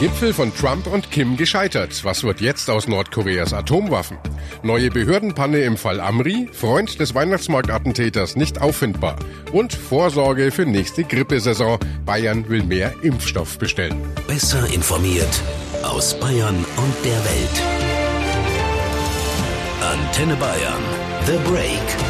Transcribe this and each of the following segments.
Gipfel von Trump und Kim gescheitert. Was wird jetzt aus Nordkoreas Atomwaffen? Neue Behördenpanne im Fall Amri, Freund des Weihnachtsmarktattentäters nicht auffindbar. Und Vorsorge für nächste Grippesaison. Bayern will mehr Impfstoff bestellen. Besser informiert aus Bayern und der Welt. Antenne Bayern. The Break.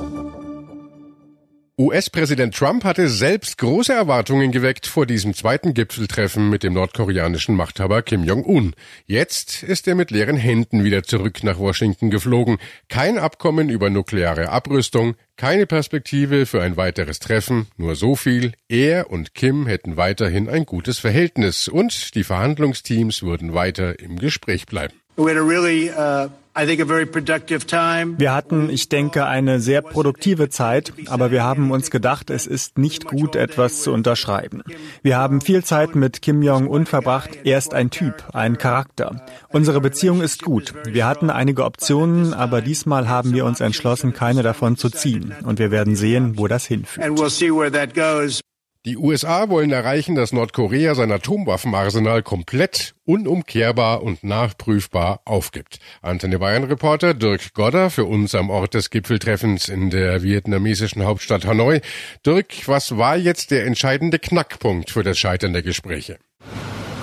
US-Präsident Trump hatte selbst große Erwartungen geweckt vor diesem zweiten Gipfeltreffen mit dem nordkoreanischen Machthaber Kim Jong-un. Jetzt ist er mit leeren Händen wieder zurück nach Washington geflogen. Kein Abkommen über nukleare Abrüstung, keine Perspektive für ein weiteres Treffen, nur so viel, er und Kim hätten weiterhin ein gutes Verhältnis und die Verhandlungsteams würden weiter im Gespräch bleiben. Uh, wir hatten, ich denke, eine sehr produktive Zeit, aber wir haben uns gedacht, es ist nicht gut, etwas zu unterschreiben. Wir haben viel Zeit mit Kim Jong-un verbracht. Er ist ein Typ, ein Charakter. Unsere Beziehung ist gut. Wir hatten einige Optionen, aber diesmal haben wir uns entschlossen, keine davon zu ziehen. Und wir werden sehen, wo das hinführt. Die USA wollen erreichen, dass Nordkorea sein Atomwaffenarsenal komplett, unumkehrbar und nachprüfbar aufgibt. Antenne Bayern Reporter Dirk Godder für uns am Ort des Gipfeltreffens in der vietnamesischen Hauptstadt Hanoi. Dirk, was war jetzt der entscheidende Knackpunkt für das Scheitern der Gespräche?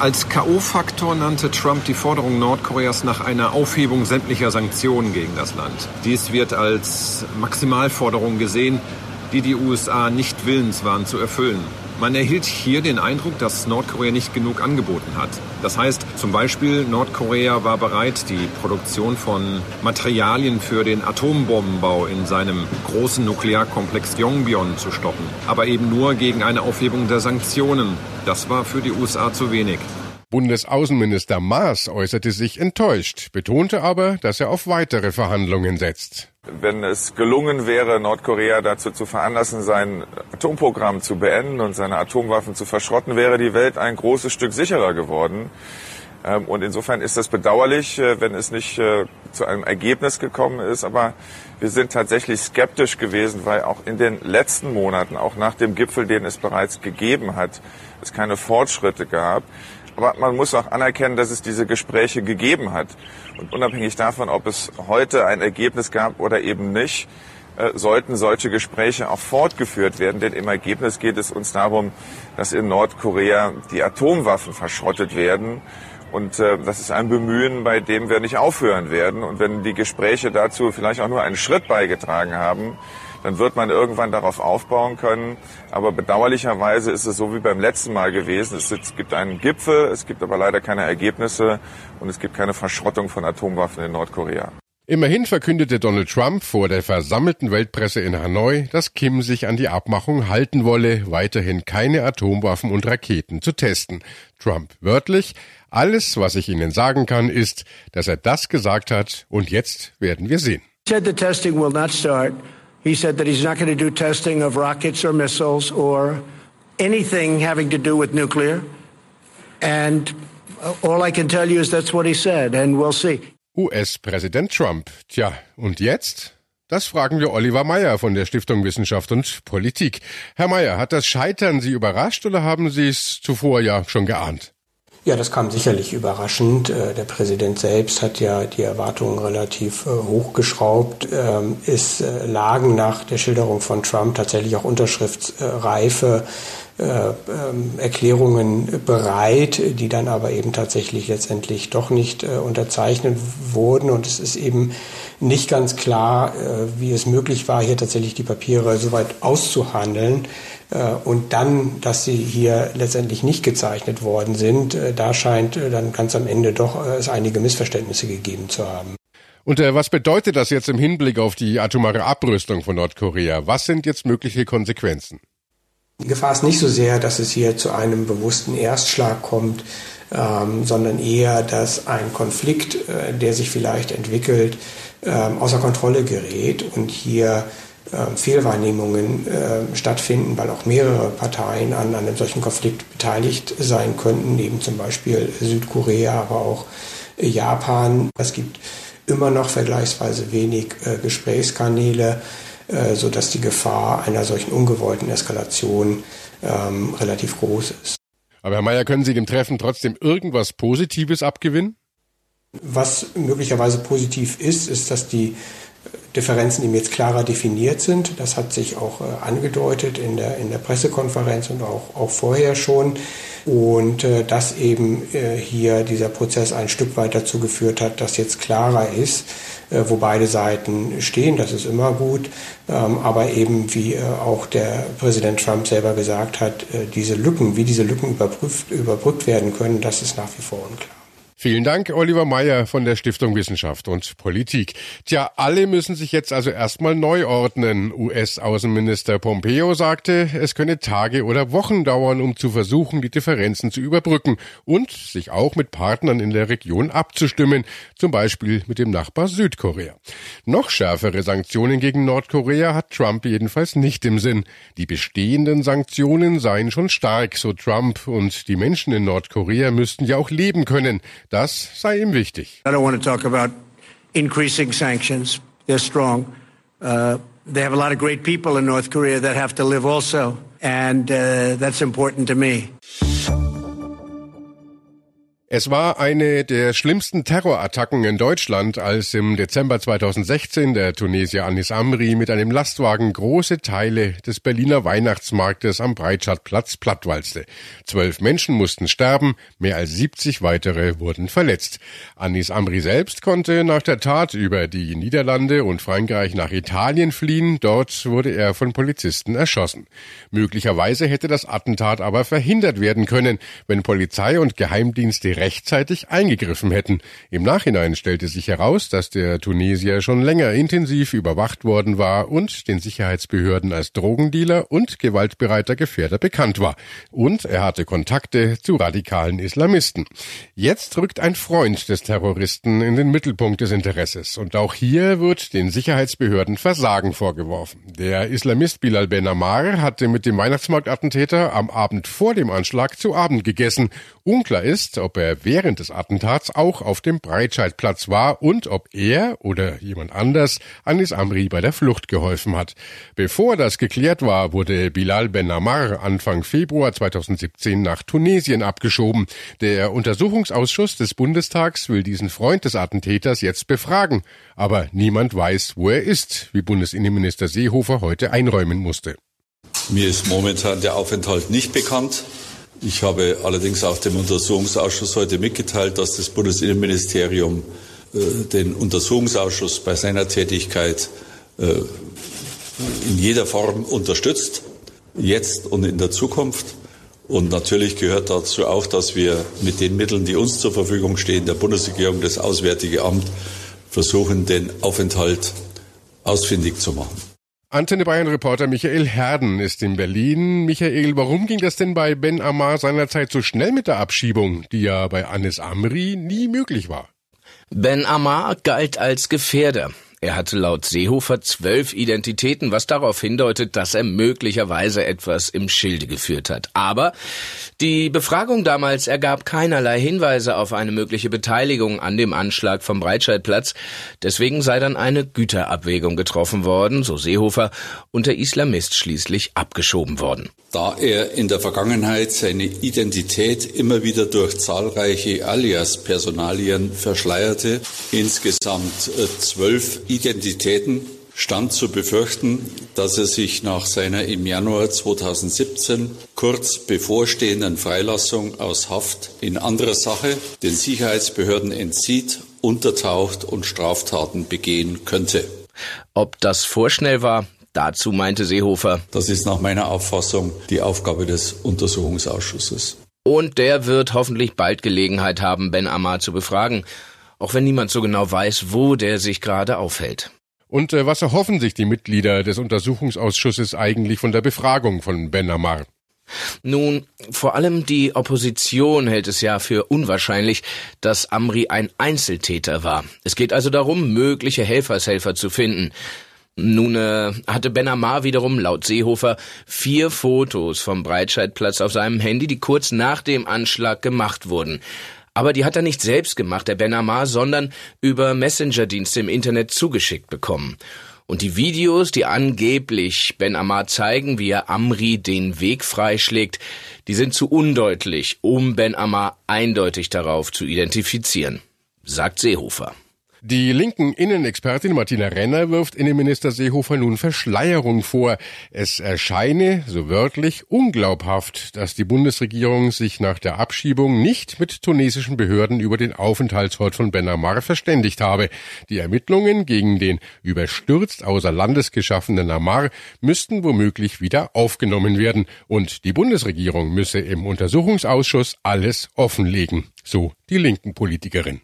Als K.O.-Faktor nannte Trump die Forderung Nordkoreas nach einer Aufhebung sämtlicher Sanktionen gegen das Land. Dies wird als Maximalforderung gesehen, die die USA nicht willens waren zu erfüllen. Man erhielt hier den Eindruck, dass Nordkorea nicht genug angeboten hat. Das heißt zum Beispiel, Nordkorea war bereit, die Produktion von Materialien für den Atombombenbau in seinem großen Nuklearkomplex Yongbyon zu stoppen. Aber eben nur gegen eine Aufhebung der Sanktionen. Das war für die USA zu wenig. Bundesaußenminister Maas äußerte sich enttäuscht, betonte aber, dass er auf weitere Verhandlungen setzt. Wenn es gelungen wäre, Nordkorea dazu zu veranlassen, sein Atomprogramm zu beenden und seine Atomwaffen zu verschrotten, wäre die Welt ein großes Stück sicherer geworden. Ähm, und insofern ist das bedauerlich, äh, wenn es nicht äh, zu einem Ergebnis gekommen ist. Aber wir sind tatsächlich skeptisch gewesen, weil auch in den letzten Monaten, auch nach dem Gipfel, den es bereits gegeben hat, es keine Fortschritte gab. Aber man muss auch anerkennen, dass es diese Gespräche gegeben hat. Und unabhängig davon, ob es heute ein Ergebnis gab oder eben nicht, äh, sollten solche Gespräche auch fortgeführt werden. Denn im Ergebnis geht es uns darum, dass in Nordkorea die Atomwaffen verschrottet werden. Und äh, das ist ein Bemühen, bei dem wir nicht aufhören werden. Und wenn die Gespräche dazu vielleicht auch nur einen Schritt beigetragen haben, dann wird man irgendwann darauf aufbauen können. Aber bedauerlicherweise ist es so wie beim letzten Mal gewesen. Es gibt einen Gipfel, es gibt aber leider keine Ergebnisse und es gibt keine Verschrottung von Atomwaffen in Nordkorea. Immerhin verkündete Donald Trump vor der versammelten Weltpresse in Hanoi, dass Kim sich an die Abmachung halten wolle, weiterhin keine Atomwaffen und Raketen zu testen. Trump wörtlich, alles, was ich Ihnen sagen kann, ist, dass er das gesagt hat und jetzt werden wir sehen. He said that he's not going to do testing of rockets or missiles or anything having to do with nuclear. And all I can tell you is that's what he said, and we'll see. US-Präsident Trump. Tja, und jetzt? Das fragen wir Oliver Meyer von der Stiftung Wissenschaft und Politik. Herr Meyer, hat das Scheitern Sie überrascht oder haben Sie es zuvor ja schon geahnt? Ja, das kam sicherlich überraschend. Äh, der Präsident selbst hat ja die Erwartungen relativ äh, hochgeschraubt. Ähm, es äh, lagen nach der Schilderung von Trump tatsächlich auch unterschriftsreife Erklärungen bereit, die dann aber eben tatsächlich letztendlich doch nicht unterzeichnet wurden. Und es ist eben nicht ganz klar, wie es möglich war, hier tatsächlich die Papiere soweit auszuhandeln. Äh, und dann, dass sie hier letztendlich nicht gezeichnet worden sind, äh, da scheint äh, dann ganz am Ende doch es einige Missverständnisse gegeben zu haben. Und äh, was bedeutet das jetzt im Hinblick auf die atomare Abrüstung von Nordkorea? Was sind jetzt mögliche Konsequenzen? Die Gefahr ist nicht so sehr, dass es hier zu einem bewussten Erstschlag kommt, ähm, sondern eher, dass ein Konflikt, äh, der sich vielleicht entwickelt, ähm, außer Kontrolle gerät und hier äh, Fehlwahrnehmungen äh, stattfinden, weil auch mehrere Parteien an einem solchen Konflikt beteiligt sein könnten, neben zum Beispiel Südkorea, aber auch Japan. Es gibt immer noch vergleichsweise wenig äh, Gesprächskanäle, äh, sodass die Gefahr einer solchen ungewollten Eskalation ähm, relativ groß ist. Aber Herr Mayer, können Sie dem Treffen trotzdem irgendwas Positives abgewinnen? Was möglicherweise positiv ist, ist, dass die Differenzen eben jetzt klarer definiert sind. Das hat sich auch äh, angedeutet in der, in der Pressekonferenz und auch, auch vorher schon. Und äh, dass eben äh, hier dieser Prozess ein Stück weit dazu geführt hat, dass jetzt klarer ist, wo beide Seiten stehen. Das ist immer gut. Ähm, aber eben, wie auch der Präsident Trump selber gesagt hat, diese Lücken, wie diese Lücken überprüft, überbrückt werden können, das ist nach wie vor unklar. Vielen Dank, Oliver Meyer von der Stiftung Wissenschaft und Politik. Tja, alle müssen sich jetzt also erstmal neu ordnen. US-Außenminister Pompeo sagte, es könne Tage oder Wochen dauern, um zu versuchen, die Differenzen zu überbrücken und sich auch mit Partnern in der Region abzustimmen, zum Beispiel mit dem Nachbar Südkorea. Noch schärfere Sanktionen gegen Nordkorea hat Trump jedenfalls nicht im Sinn. Die bestehenden Sanktionen seien schon stark, so Trump, und die Menschen in Nordkorea müssten ja auch leben können. Das sei ihm wichtig. I don't want to talk about increasing sanctions. They're strong. Uh, they have a lot of great people in North Korea that have to live also, and uh, that's important to me. Es war eine der schlimmsten Terrorattacken in Deutschland, als im Dezember 2016 der Tunesier Anis Amri mit einem Lastwagen große Teile des Berliner Weihnachtsmarktes am Breitscheidplatz plattwalzte. Zwölf Menschen mussten sterben, mehr als 70 weitere wurden verletzt. Anis Amri selbst konnte nach der Tat über die Niederlande und Frankreich nach Italien fliehen. Dort wurde er von Polizisten erschossen. Möglicherweise hätte das Attentat aber verhindert werden können, wenn Polizei und Geheimdienste rechtzeitig eingegriffen hätten. Im Nachhinein stellte sich heraus, dass der Tunesier schon länger intensiv überwacht worden war und den Sicherheitsbehörden als Drogendealer und gewaltbereiter Gefährder bekannt war. Und er hatte Kontakte zu radikalen Islamisten. Jetzt rückt ein Freund des Terroristen in den Mittelpunkt des Interesses. Und auch hier wird den Sicherheitsbehörden Versagen vorgeworfen. Der Islamist Bilal Ben Ammar hatte mit dem Weihnachtsmarktattentäter am Abend vor dem Anschlag zu Abend gegessen. Unklar ist, ob er er während des Attentats auch auf dem Breitscheidplatz war und ob er oder jemand anders Anis Amri bei der Flucht geholfen hat. Bevor das geklärt war, wurde Bilal Ben Ammar Anfang Februar 2017 nach Tunesien abgeschoben. Der Untersuchungsausschuss des Bundestags will diesen Freund des Attentäters jetzt befragen. Aber niemand weiß, wo er ist, wie Bundesinnenminister Seehofer heute einräumen musste. Mir ist momentan der Aufenthalt nicht bekannt. Ich habe allerdings auch dem Untersuchungsausschuss heute mitgeteilt, dass das Bundesinnenministerium äh, den Untersuchungsausschuss bei seiner Tätigkeit äh, in jeder Form unterstützt, jetzt und in der Zukunft. Und natürlich gehört dazu auch, dass wir mit den Mitteln, die uns zur Verfügung stehen, der Bundesregierung, das Auswärtige Amt, versuchen, den Aufenthalt ausfindig zu machen. Antenne Bayern Reporter Michael Herden ist in Berlin. Michael, warum ging das denn bei Ben Ammar seinerzeit so schnell mit der Abschiebung, die ja bei Anis Amri nie möglich war? Ben Ammar galt als Gefährder. Er hatte laut Seehofer zwölf Identitäten, was darauf hindeutet, dass er möglicherweise etwas im Schilde geführt hat. Aber die Befragung damals ergab keinerlei Hinweise auf eine mögliche Beteiligung an dem Anschlag vom Breitscheidplatz. Deswegen sei dann eine Güterabwägung getroffen worden, so Seehofer, und der Islamist schließlich abgeschoben worden. Da er in der Vergangenheit seine Identität immer wieder durch zahlreiche Alias-Personalien verschleierte, insgesamt äh, zwölf Identitäten, stand zu befürchten, dass er sich nach seiner im Januar 2017 kurz bevorstehenden Freilassung aus Haft in anderer Sache den Sicherheitsbehörden entzieht, untertaucht und Straftaten begehen könnte. Ob das vorschnell war, Dazu meinte Seehofer. Das ist nach meiner Auffassung die Aufgabe des Untersuchungsausschusses. Und der wird hoffentlich bald Gelegenheit haben, Ben Ammar zu befragen, auch wenn niemand so genau weiß, wo der sich gerade aufhält. Und äh, was erhoffen sich die Mitglieder des Untersuchungsausschusses eigentlich von der Befragung von Ben Ammar? Nun, vor allem die Opposition hält es ja für unwahrscheinlich, dass Amri ein Einzeltäter war. Es geht also darum, mögliche Helfershelfer zu finden. Nun äh, hatte Ben Amar wiederum laut Seehofer vier Fotos vom Breitscheidplatz auf seinem Handy, die kurz nach dem Anschlag gemacht wurden. Aber die hat er nicht selbst gemacht, der Ben Amar, sondern über Messenger-Dienste im Internet zugeschickt bekommen. Und die Videos, die angeblich Ben Amar zeigen, wie er Amri den Weg freischlägt, die sind zu undeutlich, um Ben Amar eindeutig darauf zu identifizieren, sagt Seehofer. Die linken Innenexpertin Martina Renner wirft Innenminister Seehofer nun Verschleierung vor. Es erscheine, so wörtlich, unglaubhaft, dass die Bundesregierung sich nach der Abschiebung nicht mit tunesischen Behörden über den Aufenthaltsort von Ben Amar verständigt habe. Die Ermittlungen gegen den überstürzt außer Landes geschaffenen Amar müssten womöglich wieder aufgenommen werden und die Bundesregierung müsse im Untersuchungsausschuss alles offenlegen, so die linken Politikerin.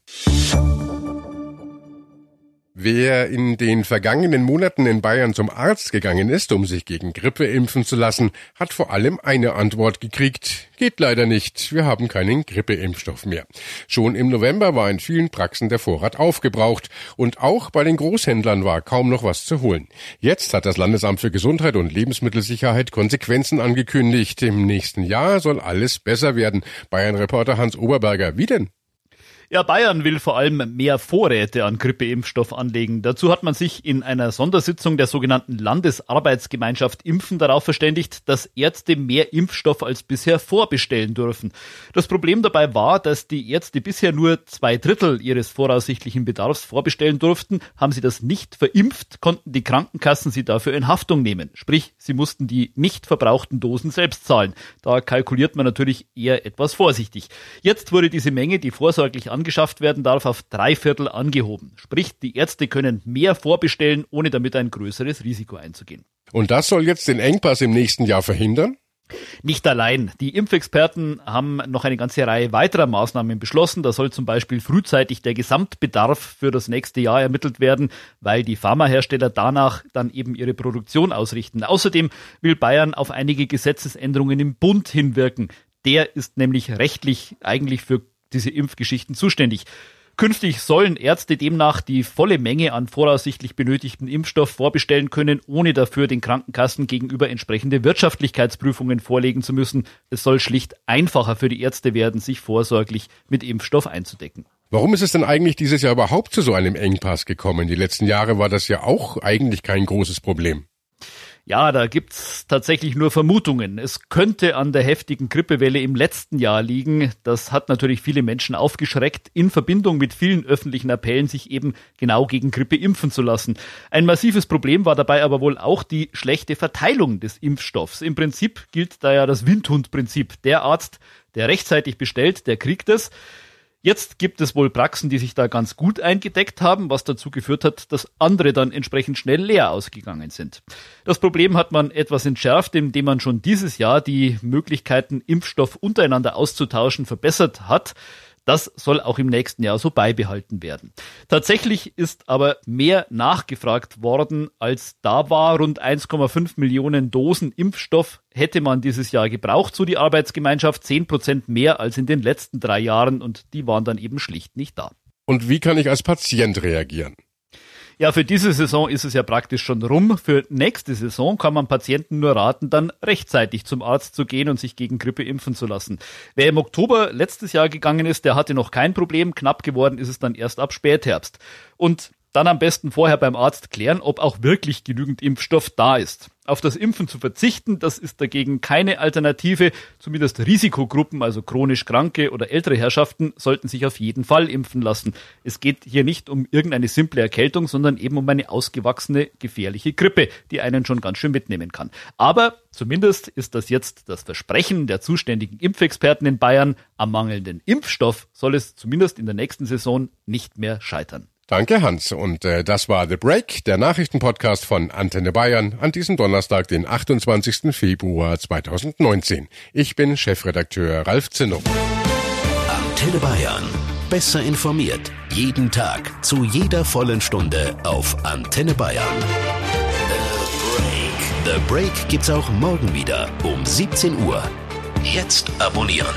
Wer in den vergangenen Monaten in Bayern zum Arzt gegangen ist, um sich gegen Grippe impfen zu lassen, hat vor allem eine Antwort gekriegt. Geht leider nicht. Wir haben keinen Grippeimpfstoff mehr. Schon im November war in vielen Praxen der Vorrat aufgebraucht und auch bei den Großhändlern war kaum noch was zu holen. Jetzt hat das Landesamt für Gesundheit und Lebensmittelsicherheit Konsequenzen angekündigt. Im nächsten Jahr soll alles besser werden. Bayern-Reporter Hans Oberberger. Wie denn? Ja, Bayern will vor allem mehr Vorräte an Grippeimpfstoff anlegen. Dazu hat man sich in einer Sondersitzung der sogenannten Landesarbeitsgemeinschaft Impfen darauf verständigt, dass Ärzte mehr Impfstoff als bisher vorbestellen dürfen. Das Problem dabei war, dass die Ärzte bisher nur zwei Drittel ihres voraussichtlichen Bedarfs vorbestellen durften. Haben sie das nicht verimpft, konnten die Krankenkassen sie dafür in Haftung nehmen. Sprich, sie mussten die nicht verbrauchten Dosen selbst zahlen. Da kalkuliert man natürlich eher etwas vorsichtig. Jetzt wurde diese Menge, die vorsorglich angeschafft werden darf, auf drei Viertel angehoben. Sprich, die Ärzte können mehr vorbestellen, ohne damit ein größeres Risiko einzugehen. Und das soll jetzt den Engpass im nächsten Jahr verhindern? Nicht allein. Die Impfexperten haben noch eine ganze Reihe weiterer Maßnahmen beschlossen. Da soll zum Beispiel frühzeitig der Gesamtbedarf für das nächste Jahr ermittelt werden, weil die Pharmahersteller danach dann eben ihre Produktion ausrichten. Außerdem will Bayern auf einige Gesetzesänderungen im Bund hinwirken. Der ist nämlich rechtlich eigentlich für diese Impfgeschichten zuständig. Künftig sollen Ärzte demnach die volle Menge an voraussichtlich benötigten Impfstoff vorbestellen können, ohne dafür den Krankenkassen gegenüber entsprechende Wirtschaftlichkeitsprüfungen vorlegen zu müssen. Es soll schlicht einfacher für die Ärzte werden, sich vorsorglich mit Impfstoff einzudecken. Warum ist es denn eigentlich dieses Jahr überhaupt zu so einem Engpass gekommen? Die letzten Jahre war das ja auch eigentlich kein großes Problem. Ja, da gibt's tatsächlich nur Vermutungen. Es könnte an der heftigen Grippewelle im letzten Jahr liegen. Das hat natürlich viele Menschen aufgeschreckt, in Verbindung mit vielen öffentlichen Appellen, sich eben genau gegen Grippe impfen zu lassen. Ein massives Problem war dabei aber wohl auch die schlechte Verteilung des Impfstoffs. Im Prinzip gilt da ja das Windhundprinzip. Der Arzt, der rechtzeitig bestellt, der kriegt es. Jetzt gibt es wohl Praxen, die sich da ganz gut eingedeckt haben, was dazu geführt hat, dass andere dann entsprechend schnell leer ausgegangen sind. Das Problem hat man etwas entschärft, indem man schon dieses Jahr die Möglichkeiten, Impfstoff untereinander auszutauschen, verbessert hat. Das soll auch im nächsten Jahr so beibehalten werden. Tatsächlich ist aber mehr nachgefragt worden, als da war. Rund 1,5 Millionen Dosen Impfstoff hätte man dieses Jahr gebraucht, so die Arbeitsgemeinschaft. 10 Prozent mehr als in den letzten drei Jahren und die waren dann eben schlicht nicht da. Und wie kann ich als Patient reagieren? Ja, für diese Saison ist es ja praktisch schon rum. Für nächste Saison kann man Patienten nur raten, dann rechtzeitig zum Arzt zu gehen und sich gegen Grippe impfen zu lassen. Wer im Oktober letztes Jahr gegangen ist, der hatte noch kein Problem. Knapp geworden ist es dann erst ab Spätherbst. Und dann am besten vorher beim Arzt klären, ob auch wirklich genügend Impfstoff da ist. Auf das Impfen zu verzichten, das ist dagegen keine Alternative. Zumindest Risikogruppen, also chronisch Kranke oder ältere Herrschaften, sollten sich auf jeden Fall impfen lassen. Es geht hier nicht um irgendeine simple Erkältung, sondern eben um eine ausgewachsene, gefährliche Grippe, die einen schon ganz schön mitnehmen kann. Aber zumindest ist das jetzt das Versprechen der zuständigen Impfexperten in Bayern. Am mangelnden Impfstoff soll es zumindest in der nächsten Saison nicht mehr scheitern. Danke, Hans. Und äh, das war The Break, der Nachrichtenpodcast von Antenne Bayern an diesem Donnerstag, den 28. Februar 2019. Ich bin Chefredakteur Ralf Zinno. Antenne Bayern. Besser informiert. Jeden Tag. Zu jeder vollen Stunde auf Antenne Bayern. The Break. The Break gibt's auch morgen wieder um 17 Uhr. Jetzt abonnieren.